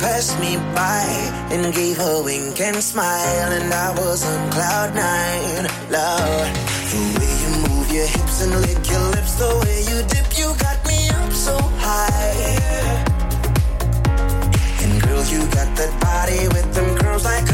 passed me by and gave a wink and smile, and I was on cloud nine. Love the way you move your hips and lick your lips, the way you dip, you got me up so high. And girl, you got that body with them curls like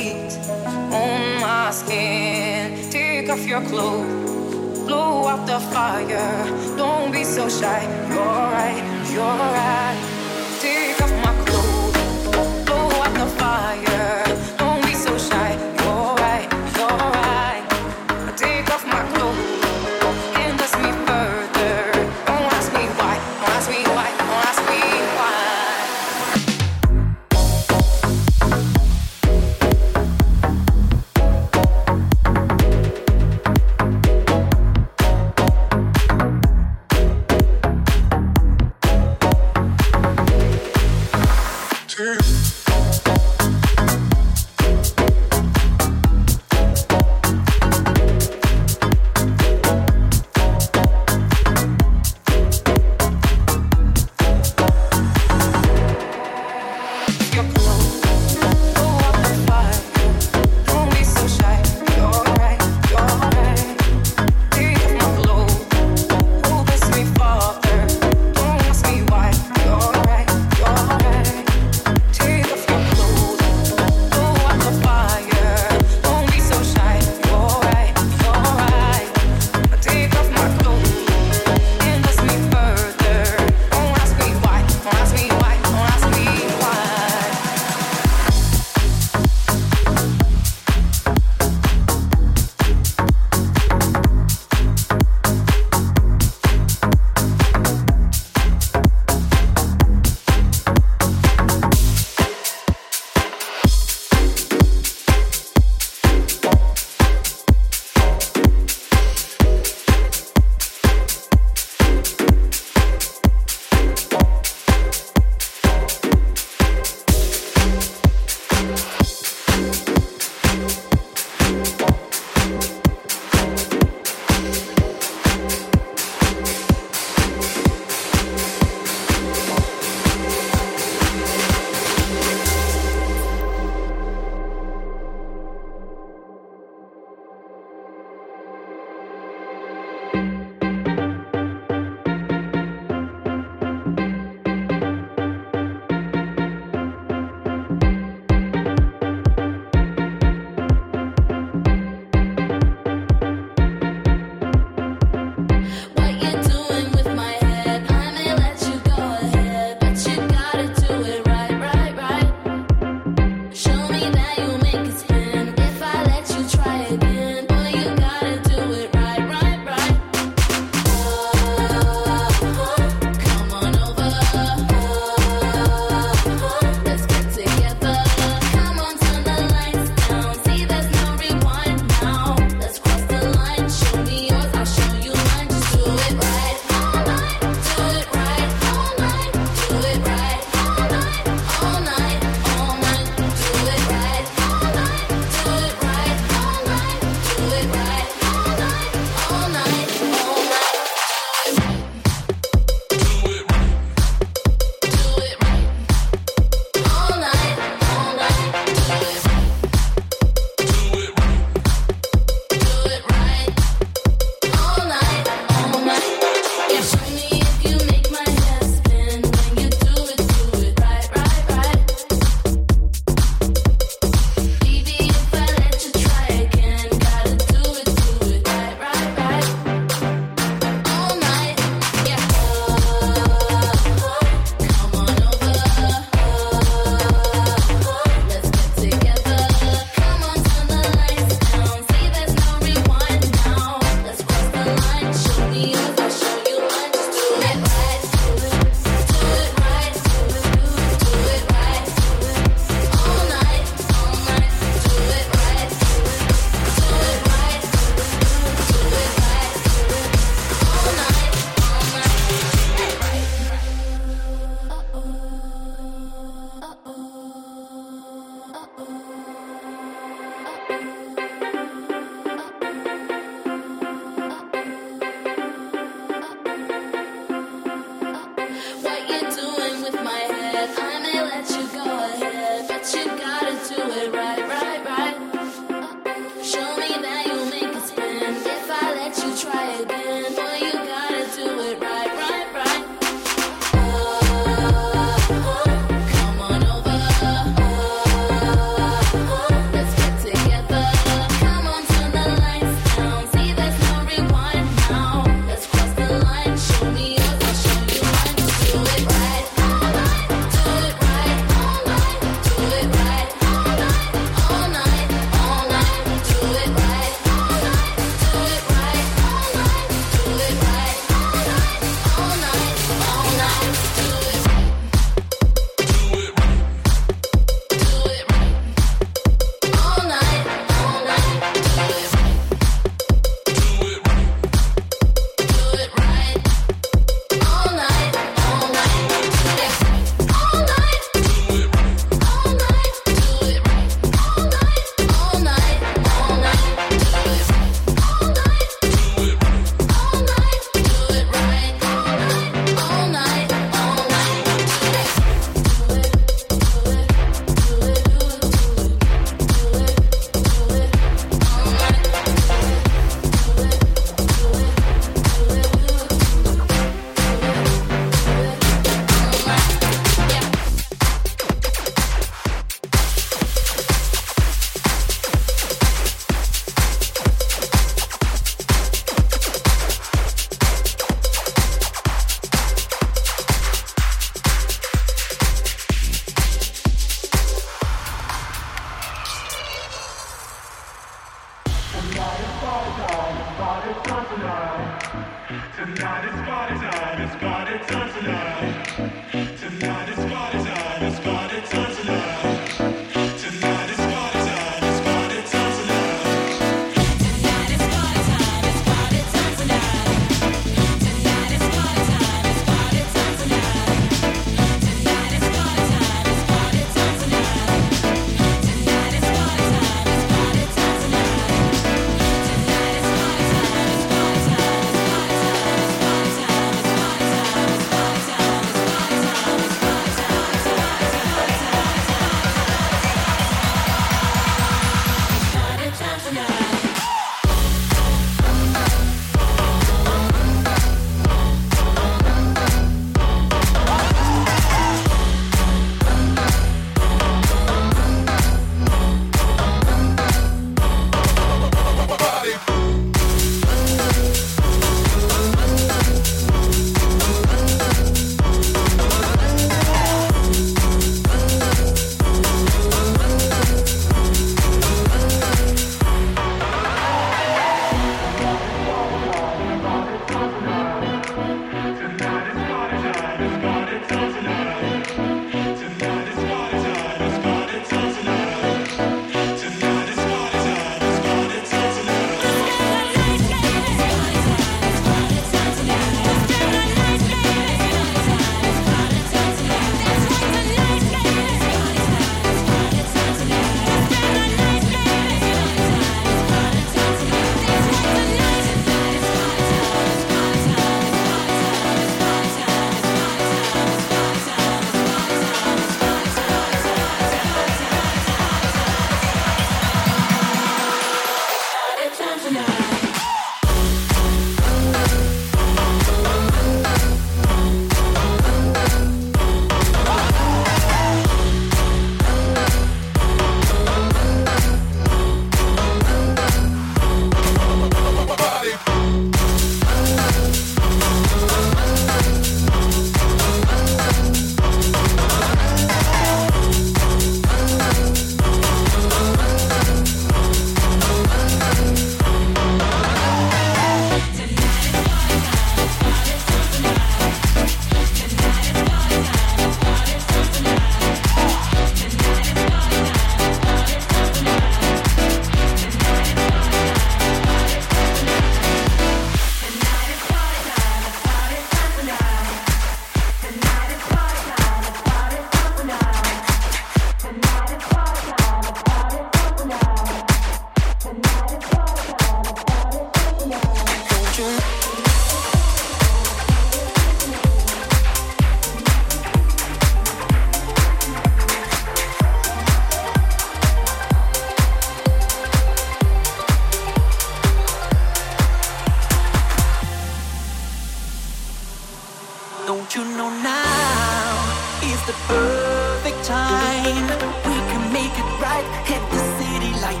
is the perfect time. We can make it right, hit the city light.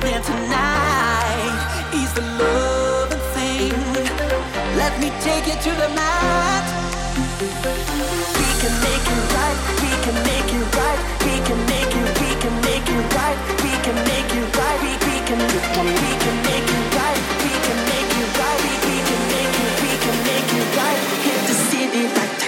Then tonight is the love thing. Let me take you to the mat. We can make it right, we can make it right, we can make it, we can make it right, we can make it right, we, we can, we can make it right, we can make it right, we, we can make it, we can make it right, hit the city light.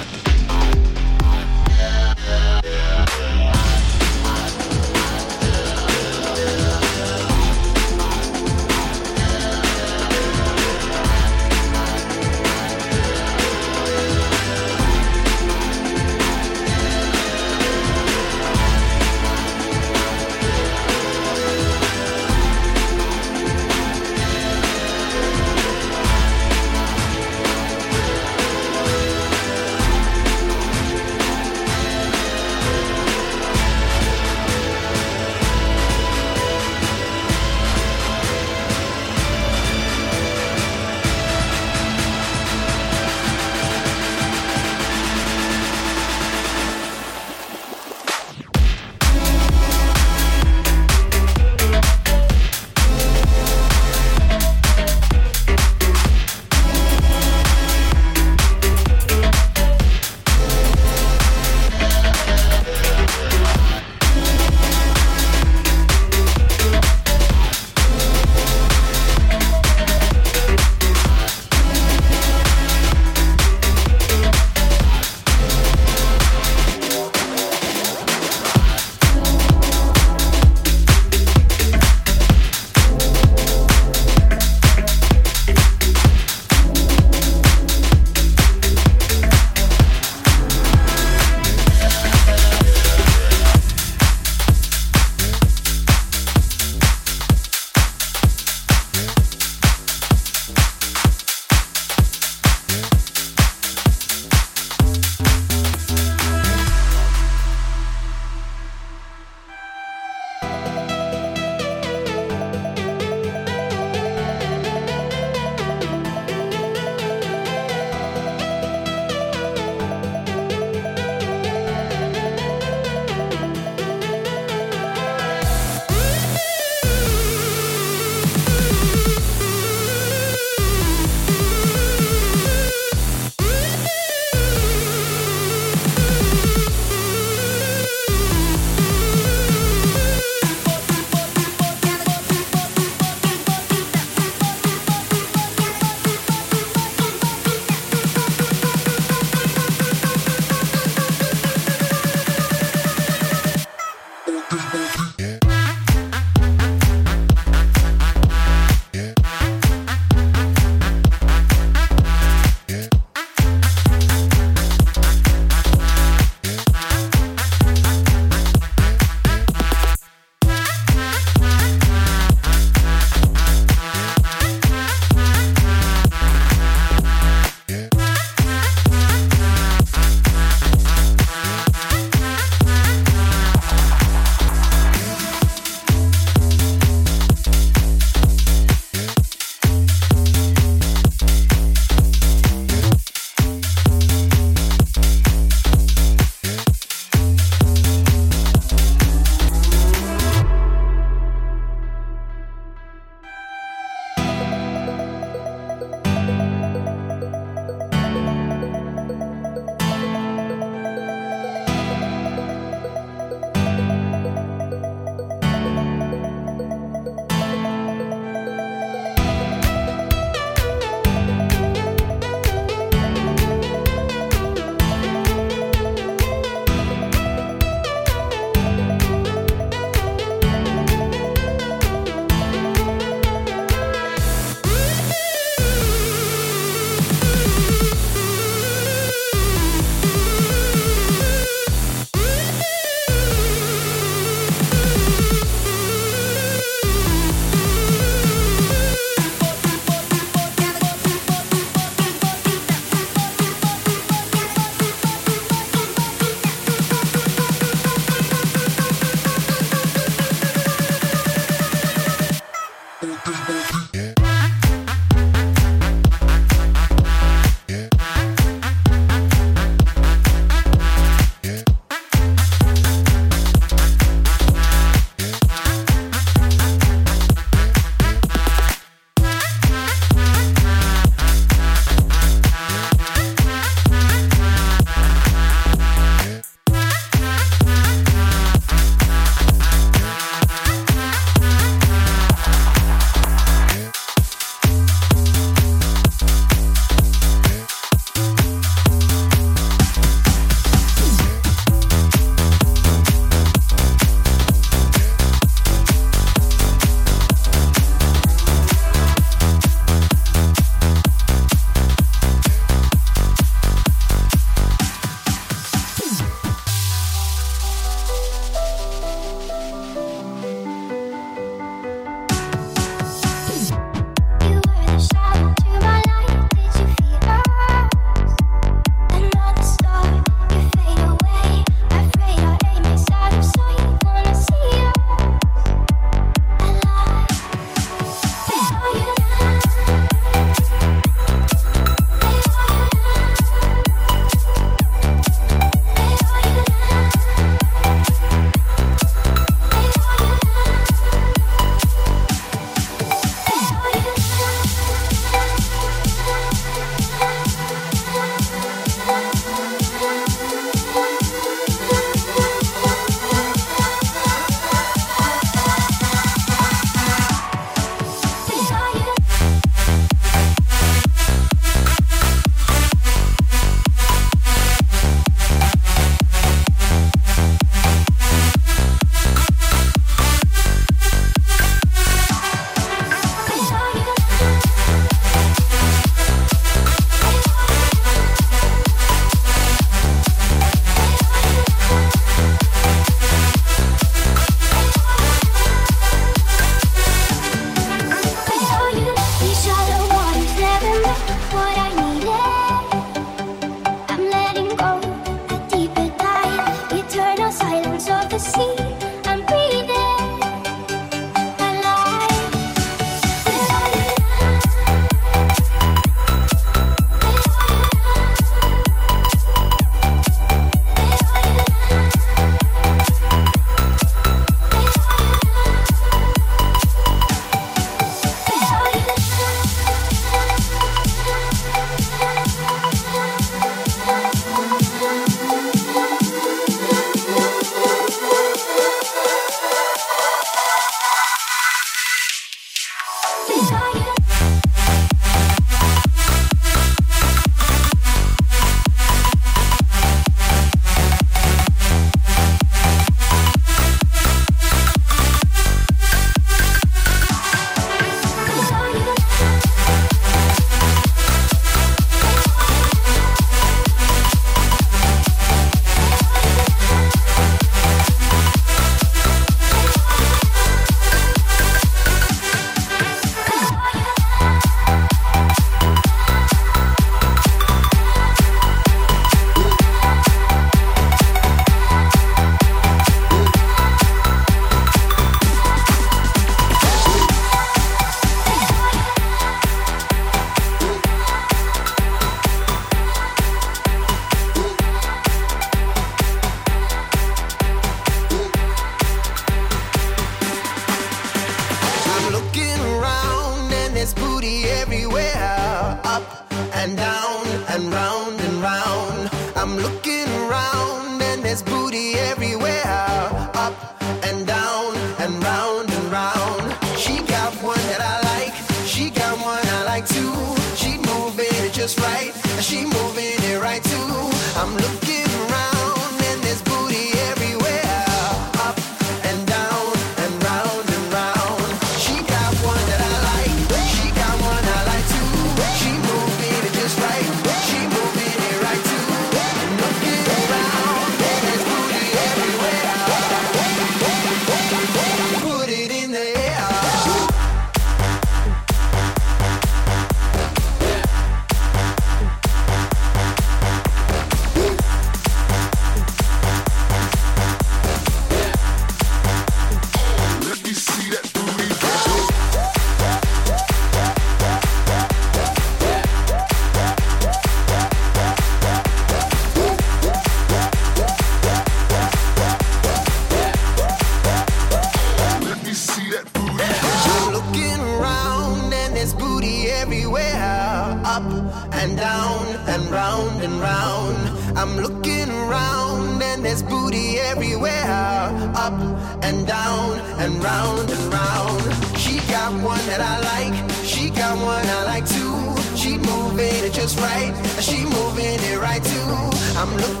someone I like to. She moving it just right, she moving it right too. I'm looking.